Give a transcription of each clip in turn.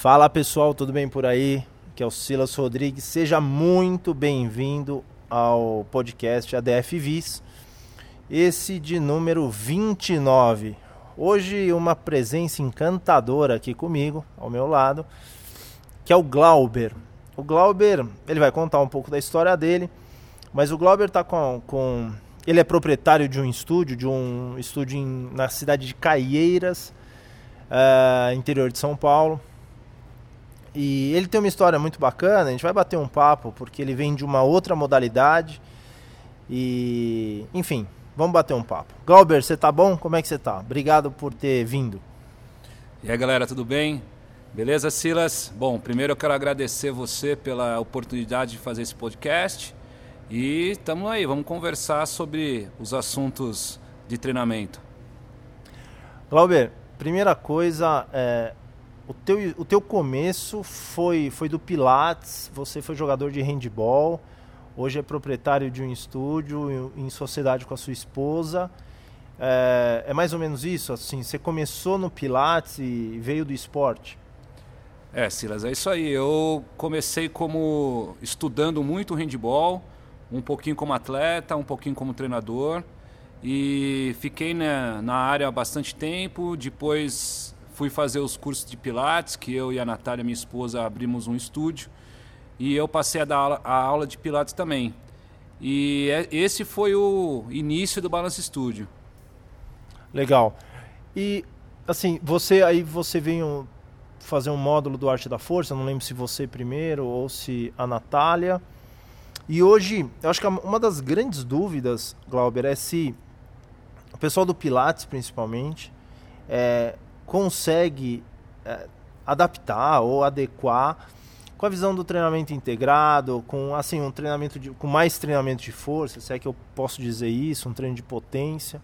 Fala pessoal, tudo bem por aí? Que é o Silas Rodrigues. Seja muito bem-vindo ao podcast ADF Vis, esse de número 29. Hoje uma presença encantadora aqui comigo, ao meu lado, que é o Glauber. O Glauber, ele vai contar um pouco da história dele, mas o Glauber está com, com, Ele é proprietário de um estúdio, de um estúdio em, na cidade de Caieiras, uh, interior de São Paulo. E ele tem uma história muito bacana, a gente vai bater um papo, porque ele vem de uma outra modalidade. E, enfim, vamos bater um papo. Glauber, você tá bom? Como é que você tá? Obrigado por ter vindo. E aí, galera, tudo bem? Beleza, Silas? Bom, primeiro eu quero agradecer você pela oportunidade de fazer esse podcast. E estamos aí, vamos conversar sobre os assuntos de treinamento. Glauber, primeira coisa, é, o teu, o teu começo foi, foi do Pilates, você foi jogador de handball, hoje é proprietário de um estúdio em, sociedade com a sua esposa. É, é, mais ou menos isso? Assim, você começou no Pilates e veio do esporte? É, Silas, é isso aí. Eu comecei como estudando muito handball, um pouquinho como atleta, um pouquinho como treinador e fiquei na, na área há bastante tempo. Depois fui fazer os cursos de Pilates, que eu e a Natália, minha esposa, abrimos um estúdio. E eu passei a dar aula, a aula de Pilates também. E é, esse foi o início do Balance Studio. Legal. E assim, você aí você veio fazer um módulo do Arte da Força, não lembro se você primeiro ou se a Natália. E hoje, eu acho que uma das grandes dúvidas, Glauber, é se o pessoal do Pilates, principalmente, é, consegue é, adaptar ou adequar com a visão do treinamento integrado, com assim um treinamento de, com mais treinamento de força, se é que eu posso dizer isso, um treino de potência.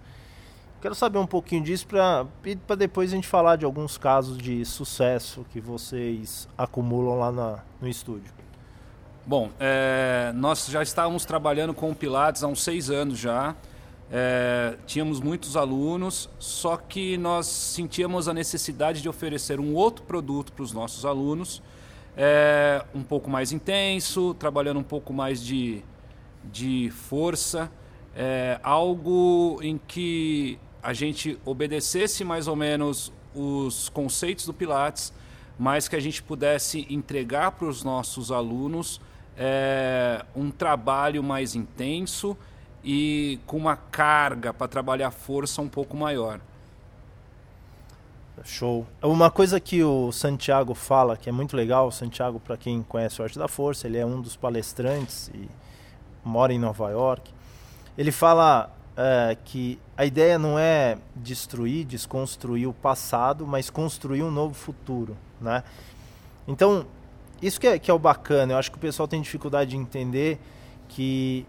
Quero saber um pouquinho disso para depois a gente falar de alguns casos de sucesso que vocês acumulam lá na, no estúdio. Bom, é, nós já estávamos trabalhando com Pilates há uns seis anos já. É, tínhamos muitos alunos, só que nós sentíamos a necessidade de oferecer um outro produto para os nossos alunos, é, um pouco mais intenso, trabalhando um pouco mais de, de força, é, algo em que a gente obedecesse mais ou menos os conceitos do Pilates, mas que a gente pudesse entregar para os nossos alunos é, um trabalho mais intenso e com uma carga para trabalhar força um pouco maior. Show. Uma coisa que o Santiago fala, que é muito legal, o Santiago, para quem conhece o Arte da Força, ele é um dos palestrantes e mora em Nova York. Ele fala é, que a ideia não é destruir, desconstruir o passado, mas construir um novo futuro, né? Então, isso que é, que é o bacana. Eu acho que o pessoal tem dificuldade de entender que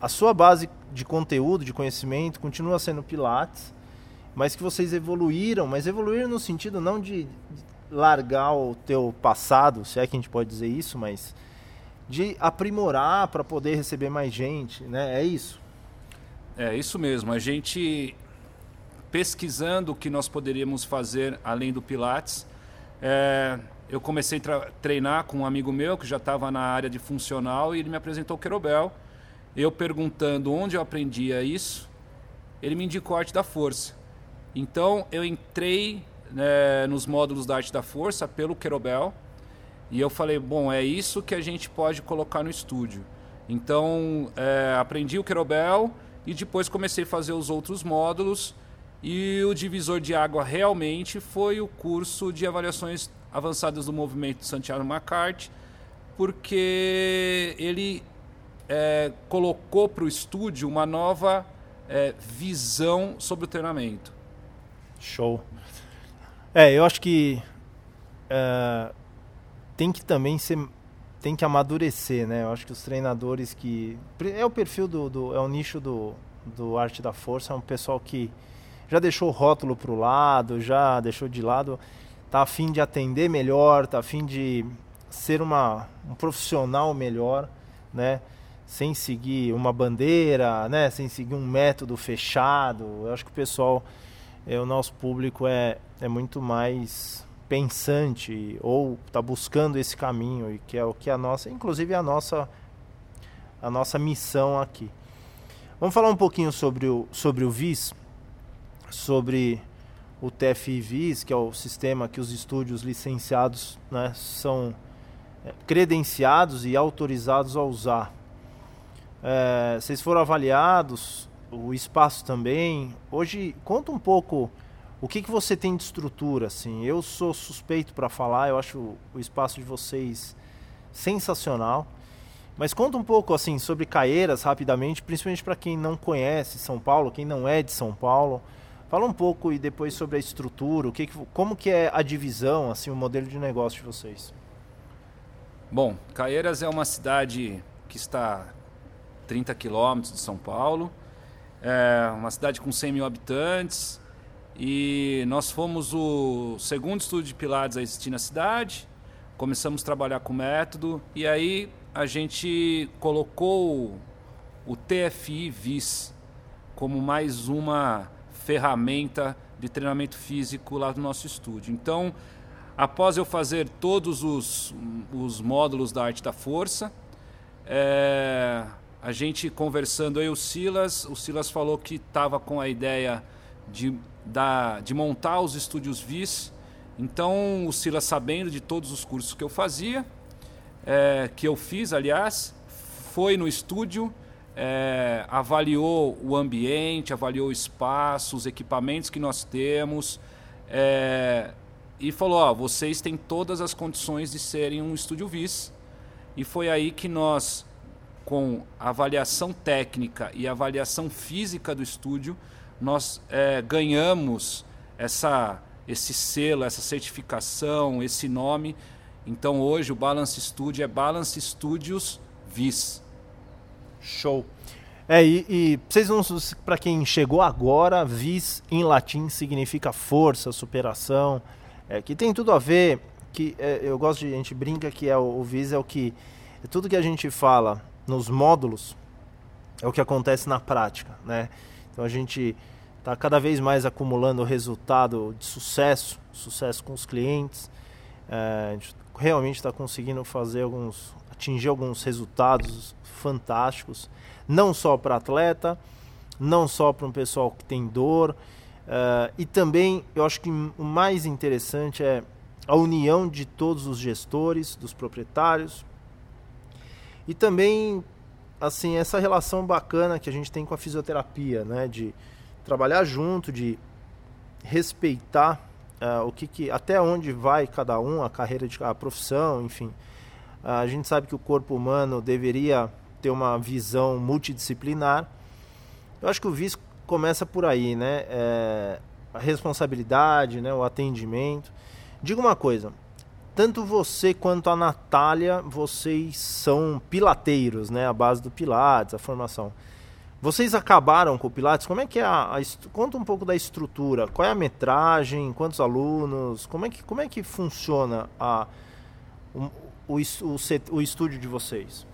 a sua base de conteúdo, de conhecimento, continua sendo Pilates, mas que vocês evoluíram, mas evoluíram no sentido não de largar o teu passado, se é que a gente pode dizer isso, mas de aprimorar para poder receber mais gente, né? É isso. É isso mesmo. A gente pesquisando o que nós poderíamos fazer além do Pilates, é, eu comecei a treinar com um amigo meu que já estava na área de funcional e ele me apresentou o Querobel eu perguntando onde eu aprendia isso, ele me indicou a arte da força. Então eu entrei né, nos módulos da arte da força pelo Querobel e eu falei, bom, é isso que a gente pode colocar no estúdio. Então é, aprendi o Querobel e depois comecei a fazer os outros módulos e o divisor de água realmente foi o curso de avaliações avançadas do movimento Santiago McCarthy, porque ele é, colocou para o estúdio uma nova é, visão sobre o treinamento. Show. É, eu acho que é, tem que também ser tem que amadurecer, né? Eu acho que os treinadores que é o perfil do, do é o nicho do, do arte da força, é um pessoal que já deixou o rótulo para o lado, já deixou de lado, tá afim de atender melhor, tá afim de ser uma, um profissional melhor, né? Sem seguir uma bandeira, né, sem seguir um método fechado. Eu acho que o pessoal, é, o nosso público é, é muito mais pensante ou está buscando esse caminho e que é o que a nossa, inclusive a nossa a nossa missão aqui. Vamos falar um pouquinho sobre o sobre o VIS, sobre o TFI VIS, que é o sistema que os estúdios licenciados né, são é, credenciados e autorizados a usar. É, vocês foram avaliados, o espaço também. Hoje, conta um pouco o que, que você tem de estrutura. Assim. Eu sou suspeito para falar, eu acho o espaço de vocês sensacional. Mas conta um pouco assim sobre Caeiras rapidamente, principalmente para quem não conhece São Paulo, quem não é de São Paulo. Fala um pouco e depois sobre a estrutura, o que, como que é a divisão, assim, o modelo de negócio de vocês. Bom, Caeiras é uma cidade que está 30 quilômetros de São Paulo, é uma cidade com 100 mil habitantes e nós fomos o segundo estúdio de Pilates a existir na cidade. Começamos a trabalhar com método e aí a gente colocou o TFI VIS como mais uma ferramenta de treinamento físico lá no nosso estúdio. Então, após eu fazer todos os, os módulos da arte da força, é, a gente conversando aí o Silas, o Silas falou que estava com a ideia de, da, de montar os estúdios VIS. Então, o Silas sabendo de todos os cursos que eu fazia, é, que eu fiz, aliás, foi no estúdio, é, avaliou o ambiente, avaliou o espaço, os equipamentos que nós temos é, e falou: ó, vocês têm todas as condições de serem um estúdio VIS. E foi aí que nós, com avaliação técnica e avaliação física do estúdio, nós é, ganhamos essa, esse selo, essa certificação, esse nome. Então hoje o Balance Studio é Balance Studios VIS. Show. É, e, e vocês vão, para quem chegou agora, vis em latim significa força, superação, é, que tem tudo a ver, que é, eu gosto de, a gente brinca que é o, o vis é o que, é tudo que a gente fala nos módulos é o que acontece na prática, né? Então a gente está cada vez mais acumulando resultado de sucesso, sucesso com os clientes, é, a gente realmente está conseguindo fazer alguns, atingir alguns resultados fantásticos, não só para atleta, não só para um pessoal que tem dor, uh, e também eu acho que o mais interessante é a união de todos os gestores, dos proprietários, e também assim essa relação bacana que a gente tem com a fisioterapia, né, de trabalhar junto, de respeitar uh, o que, que até onde vai cada um, a carreira de a profissão, enfim. Uh, a gente sabe que o corpo humano deveria ter uma visão multidisciplinar. Eu acho que o vice começa por aí, né? É, a responsabilidade, né? o atendimento. Diga uma coisa, tanto você quanto a Natália, vocês são pilateiros, né? A base do Pilates, a formação. Vocês acabaram com o Pilates? Como é que é a, a, conta um pouco da estrutura? Qual é a metragem? Quantos alunos? Como é que como é que funciona a o, o, o, o estúdio de vocês?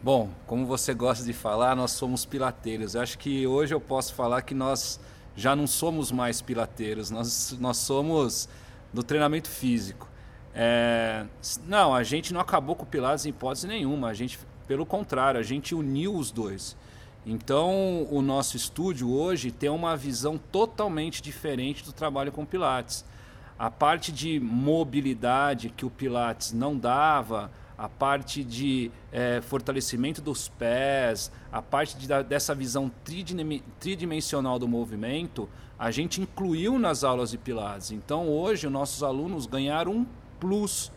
Bom, como você gosta de falar, nós somos pilateiros. Eu acho que hoje eu posso falar que nós já não somos mais pilateiros, nós, nós somos do treinamento físico. É, não, a gente não acabou com o Pilates em hipótese nenhuma, a gente, pelo contrário, a gente uniu os dois. Então, o nosso estúdio hoje tem uma visão totalmente diferente do trabalho com Pilates. A parte de mobilidade que o Pilates não dava, a parte de é, fortalecimento dos pés, a parte de, dessa visão tridimensional do movimento, a gente incluiu nas aulas de Pilates. Então hoje os nossos alunos ganharam um plus,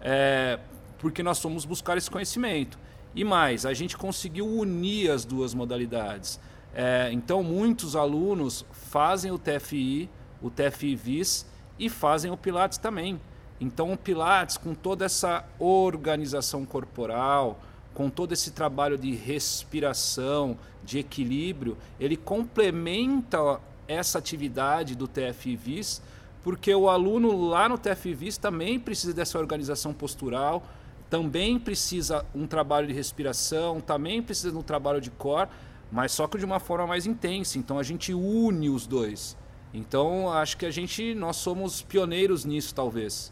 é, porque nós fomos buscar esse conhecimento. E mais, a gente conseguiu unir as duas modalidades. É, então muitos alunos fazem o TFI, o TFI VIS e fazem o Pilates também. Então, o Pilates, com toda essa organização corporal, com todo esse trabalho de respiração, de equilíbrio, ele complementa essa atividade do TFVIS, porque o aluno lá no TFVIS também precisa dessa organização postural, também precisa um trabalho de respiração, também precisa de um trabalho de core, mas só que de uma forma mais intensa. Então a gente une os dois. Então, acho que a gente, nós somos pioneiros nisso, talvez.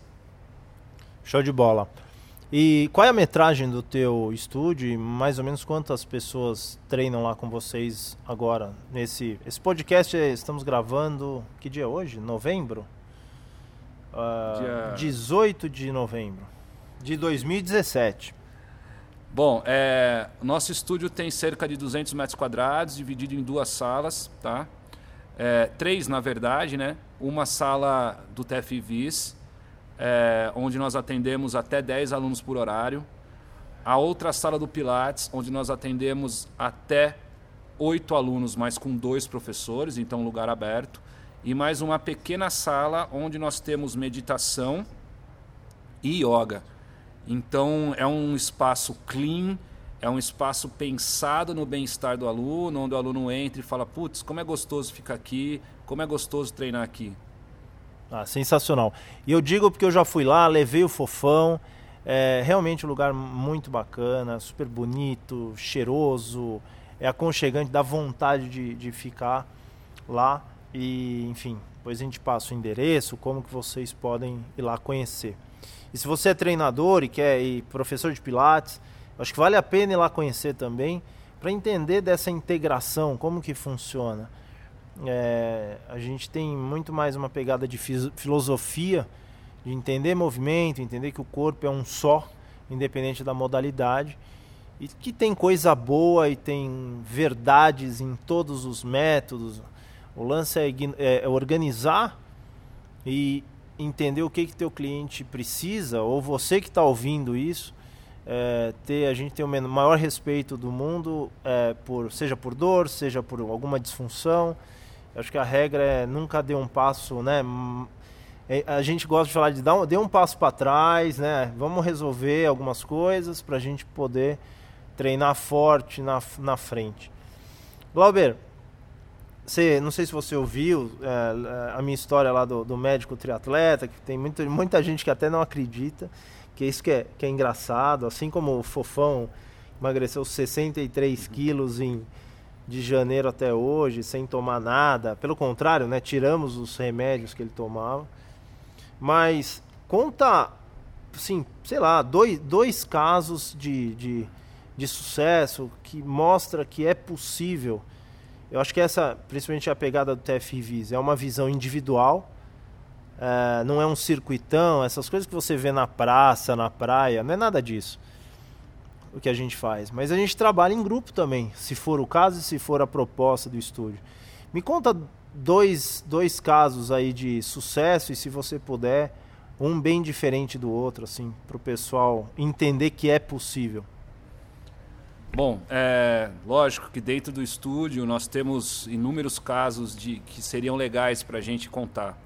Show de bola. E qual é a metragem do teu estúdio e mais ou menos quantas pessoas treinam lá com vocês agora? Nesse esse podcast estamos gravando, que dia é hoje? Novembro? Uh, dia... 18 de novembro de 2017. Bom, é, nosso estúdio tem cerca de 200 metros quadrados, dividido em duas salas, tá? É, três, na verdade, né? Uma sala do TFVIS, é, onde nós atendemos até 10 alunos por horário. A outra sala do Pilates, onde nós atendemos até oito alunos, mas com dois professores, então lugar aberto. E mais uma pequena sala onde nós temos meditação e yoga. Então é um espaço clean, é um espaço pensado no bem-estar do aluno, onde o aluno entra e fala: putz, como é gostoso ficar aqui, como é gostoso treinar aqui. Ah, sensacional. E eu digo porque eu já fui lá, levei o fofão. É realmente um lugar muito bacana, super bonito, cheiroso, é aconchegante, dá vontade de, de ficar lá. E, enfim, depois a gente passa o endereço, como que vocês podem ir lá conhecer. E se você é treinador e quer ir professor de pilates, acho que vale a pena ir lá conhecer também, para entender dessa integração, como que funciona. É, a gente tem muito mais uma pegada de filosofia, de entender movimento, entender que o corpo é um só, independente da modalidade, e que tem coisa boa e tem verdades em todos os métodos. O lance é, é, é organizar e entender o que que teu cliente precisa, ou você que está ouvindo isso, é, ter a gente tem o maior respeito do mundo, é, por seja por dor, seja por alguma disfunção Acho que a regra é nunca dê um passo, né? É, a gente gosta de falar de dar um, dê um passo para trás, né? Vamos resolver algumas coisas para a gente poder treinar forte na, na frente. Glauber, você, não sei se você ouviu é, a minha história lá do, do, médico triatleta, que tem muita, muita gente que até não acredita, que isso que é, que é engraçado, assim como o Fofão emagreceu 63 quilos em de janeiro até hoje sem tomar nada. Pelo contrário, né, tiramos os remédios que ele tomava. Mas conta, assim, sei lá, dois, dois casos de, de, de sucesso que mostra que é possível. Eu acho que essa, principalmente a pegada do TFVIS, é uma visão individual. É, não é um circuitão, essas coisas que você vê na praça, na praia, não é nada disso o que a gente faz. Mas a gente trabalha em grupo também, se for o caso e se for a proposta do estúdio. Me conta dois, dois casos aí de sucesso e se você puder, um bem diferente do outro, assim, para o pessoal entender que é possível. Bom, é lógico que dentro do estúdio nós temos inúmeros casos de que seriam legais para a gente contar.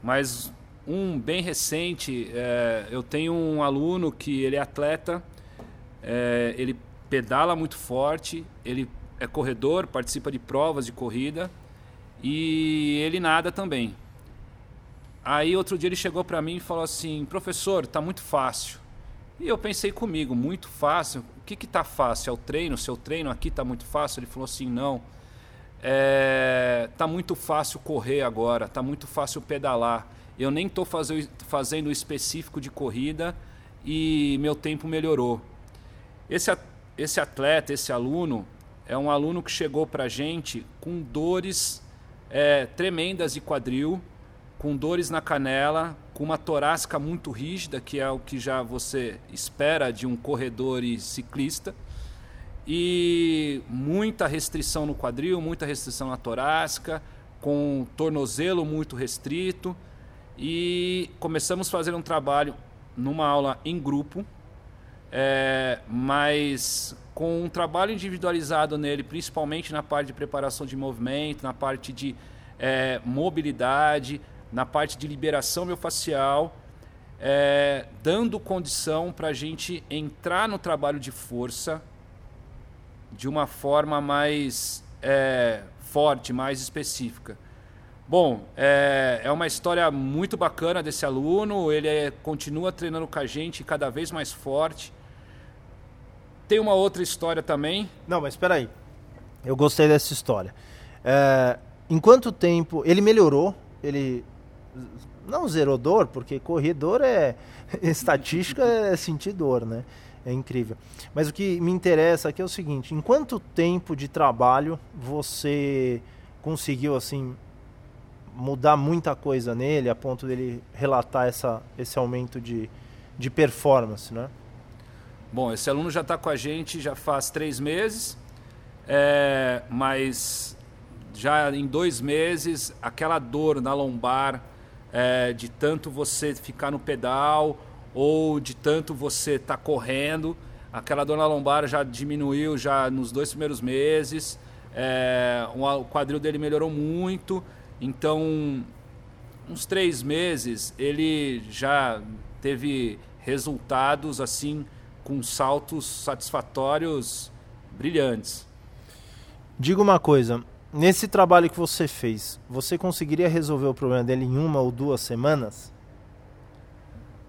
Mas um bem recente, é, eu tenho um aluno que ele é atleta é, ele pedala muito forte, ele é corredor, participa de provas de corrida e ele nada também. Aí outro dia ele chegou para mim e falou assim: "Professor, tá muito fácil". E eu pensei comigo, muito fácil. O que que tá fácil? É o treino? Seu treino aqui tá muito fácil? Ele falou assim: "Não. É, tá muito fácil correr agora, tá muito fácil pedalar. Eu nem tô fazendo específico de corrida e meu tempo melhorou. Esse, esse atleta, esse aluno, é um aluno que chegou para a gente com dores é, tremendas de quadril, com dores na canela, com uma torácica muito rígida, que é o que já você espera de um corredor e ciclista, e muita restrição no quadril, muita restrição na torácica, com tornozelo muito restrito. E começamos a fazer um trabalho numa aula em grupo, é, mas com um trabalho individualizado nele, principalmente na parte de preparação de movimento, na parte de é, mobilidade, na parte de liberação miofascial, é, dando condição para a gente entrar no trabalho de força de uma forma mais é, forte, mais específica. Bom, é, é, uma história muito bacana desse aluno. Ele é, continua treinando com a gente cada vez mais forte. Tem uma outra história também. Não, mas espera aí. Eu gostei dessa história. É, em quanto tempo ele melhorou? Ele não zerou dor, porque corredor é estatística é sentir dor, né? É incrível. Mas o que me interessa aqui é o seguinte: em quanto tempo de trabalho você conseguiu assim mudar muita coisa nele a ponto dele relatar essa, esse aumento de, de performance, né? Bom, esse aluno já está com a gente já faz três meses, é, mas já em dois meses aquela dor na lombar é, de tanto você ficar no pedal ou de tanto você estar tá correndo, aquela dor na lombar já diminuiu já nos dois primeiros meses, é, o quadril dele melhorou muito, então uns três meses ele já teve resultados assim com saltos satisfatórios brilhantes. Diga uma coisa, nesse trabalho que você fez, você conseguiria resolver o problema dele em uma ou duas semanas?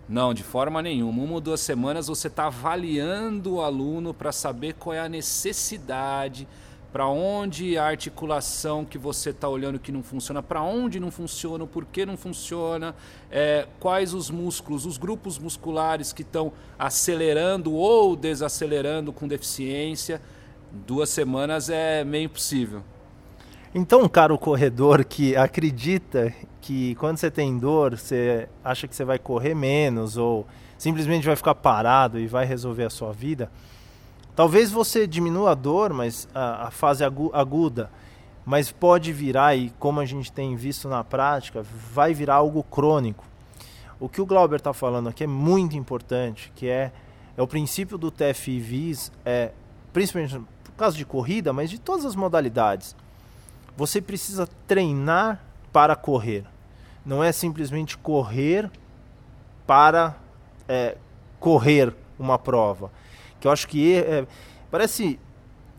Não, de forma nenhuma. Uma ou duas semanas você está avaliando o aluno para saber qual é a necessidade, para onde a articulação que você está olhando que não funciona, para onde não funciona, por que não funciona, é, quais os músculos, os grupos musculares que estão acelerando ou desacelerando com deficiência. Duas semanas é meio impossível. Então, um cara o corredor que acredita que quando você tem dor, você acha que você vai correr menos ou simplesmente vai ficar parado e vai resolver a sua vida, Talvez você diminua a dor, mas a, a fase aguda, mas pode virar e como a gente tem visto na prática, vai virar algo crônico. O que o Glauber está falando aqui é muito importante, que é, é o princípio do TFIVs, é, principalmente por causa de corrida, mas de todas as modalidades. Você precisa treinar para correr. Não é simplesmente correr para é, correr uma prova que eu acho que é, parece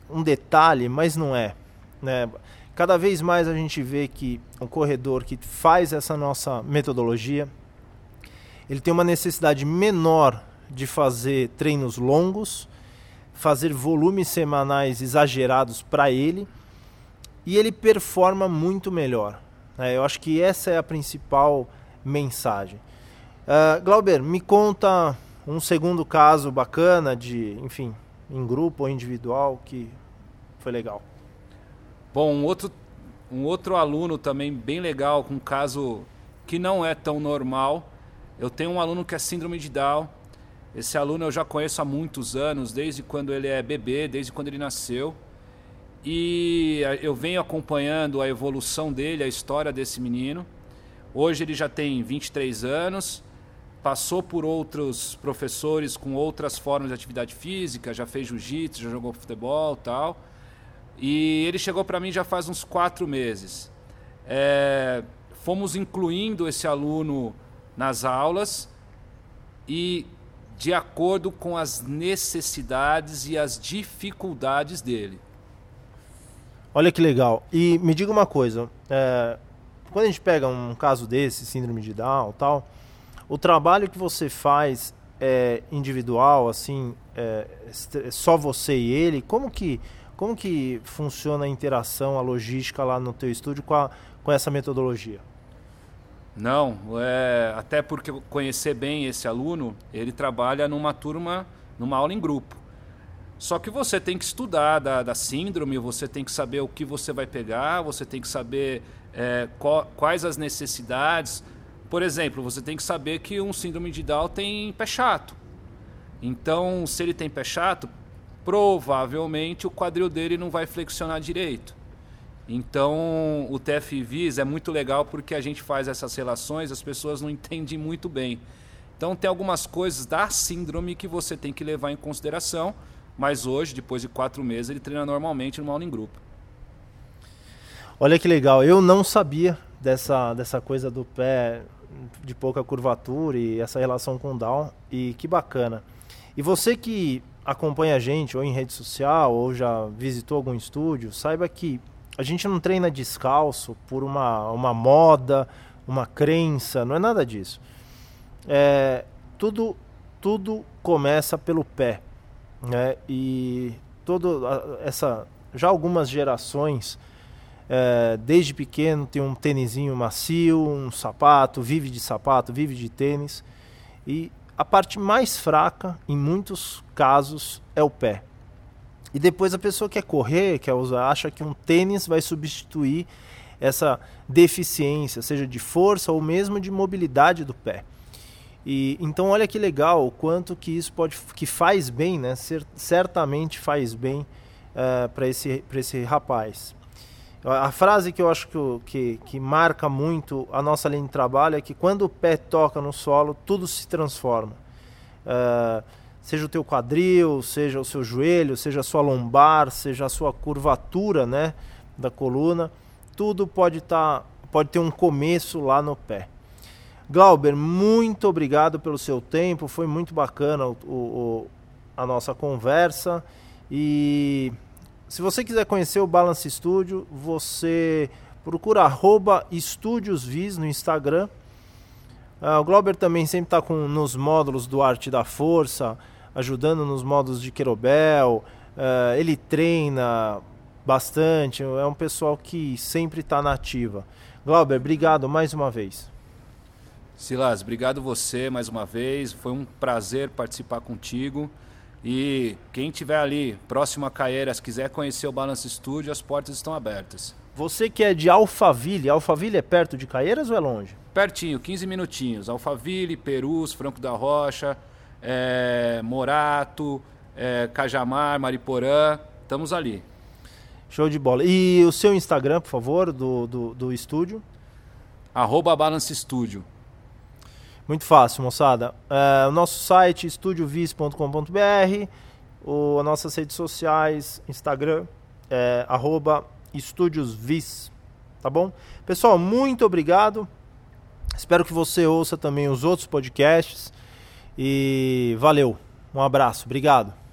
um detalhe, mas não é. Né? Cada vez mais a gente vê que um corredor que faz essa nossa metodologia, ele tem uma necessidade menor de fazer treinos longos, fazer volumes semanais exagerados para ele, e ele performa muito melhor. Né? Eu acho que essa é a principal mensagem. Uh, Glauber, me conta um segundo caso bacana de, enfim, em grupo ou individual que foi legal. Bom, um outro, um outro aluno também bem legal, com um caso que não é tão normal. Eu tenho um aluno que é síndrome de Down. Esse aluno eu já conheço há muitos anos, desde quando ele é bebê, desde quando ele nasceu. E eu venho acompanhando a evolução dele, a história desse menino. Hoje ele já tem 23 anos passou por outros professores com outras formas de atividade física, já fez jiu-jitsu, já jogou futebol tal. E ele chegou para mim já faz uns quatro meses. É, fomos incluindo esse aluno nas aulas e de acordo com as necessidades e as dificuldades dele. Olha que legal. E me diga uma coisa, é, quando a gente pega um caso desse, síndrome de Down tal, o trabalho que você faz é individual, assim, é, é só você e ele? Como que, como que funciona a interação, a logística lá no teu estúdio com, a, com essa metodologia? Não, é, até porque conhecer bem esse aluno, ele trabalha numa turma, numa aula em grupo. Só que você tem que estudar da, da síndrome, você tem que saber o que você vai pegar, você tem que saber é, qual, quais as necessidades, por exemplo, você tem que saber que um síndrome de Down tem pé chato. Então, se ele tem pé chato, provavelmente o quadril dele não vai flexionar direito. Então, o TFVs é muito legal porque a gente faz essas relações, as pessoas não entendem muito bem. Então, tem algumas coisas da síndrome que você tem que levar em consideração, mas hoje, depois de quatro meses, ele treina normalmente numa aula grupo. Olha que legal, eu não sabia dessa, dessa coisa do pé de pouca curvatura e essa relação com o down. E que bacana. E você que acompanha a gente ou em rede social ou já visitou algum estúdio, saiba que a gente não treina descalço por uma, uma moda, uma crença, não é nada disso. É, tudo, tudo começa pelo pé. Né? E todo essa já algumas gerações é, desde pequeno tem um tênisinho macio, um sapato, vive de sapato, vive de tênis. E a parte mais fraca, em muitos casos, é o pé. E depois a pessoa quer correr, quer usar, acha que um tênis vai substituir essa deficiência, seja de força ou mesmo de mobilidade do pé. E então olha que legal o quanto que isso pode que faz bem, né? certamente faz bem uh, eh, para esse para esse rapaz. A frase que eu acho que, que, que, marca muito a nossa linha de trabalho é que quando o pé toca no solo, tudo se transforma. Uh, seja o teu quadril, seja o seu joelho, seja a sua lombar, seja a sua curvatura né, da coluna, tudo pode, tá, pode ter um começo lá no pé. Glauber, muito obrigado pelo seu tempo, foi muito bacana o, o, a nossa conversa e se você quiser conhecer o Balance Studio, você procura arroba Vis no Instagram. Uh, o Glauber também sempre está nos módulos do Arte da Força, ajudando nos módulos de Querobel. Uh, ele treina bastante, é um pessoal que sempre está na ativa. Glauber, obrigado mais uma vez. Silas, obrigado você mais uma vez. Foi um prazer participar contigo. E quem tiver ali próximo a Caieiras, quiser conhecer o Balance Studio, as portas estão abertas. Você que é de Alphaville, Alphaville é perto de Caieiras ou é longe? Pertinho, 15 minutinhos. Alphaville, Perus, Franco da Rocha, é, Morato, é, Cajamar, Mariporã, estamos ali. Show de bola. E o seu Instagram, por favor, do, do, do estúdio? Arroba Balance Studio. Muito fácil, moçada. É, o nosso site, estudiovis.com.br, as nossas redes sociais, Instagram, é, arroba estudiosvis, tá bom? Pessoal, muito obrigado. Espero que você ouça também os outros podcasts. E valeu. Um abraço. Obrigado.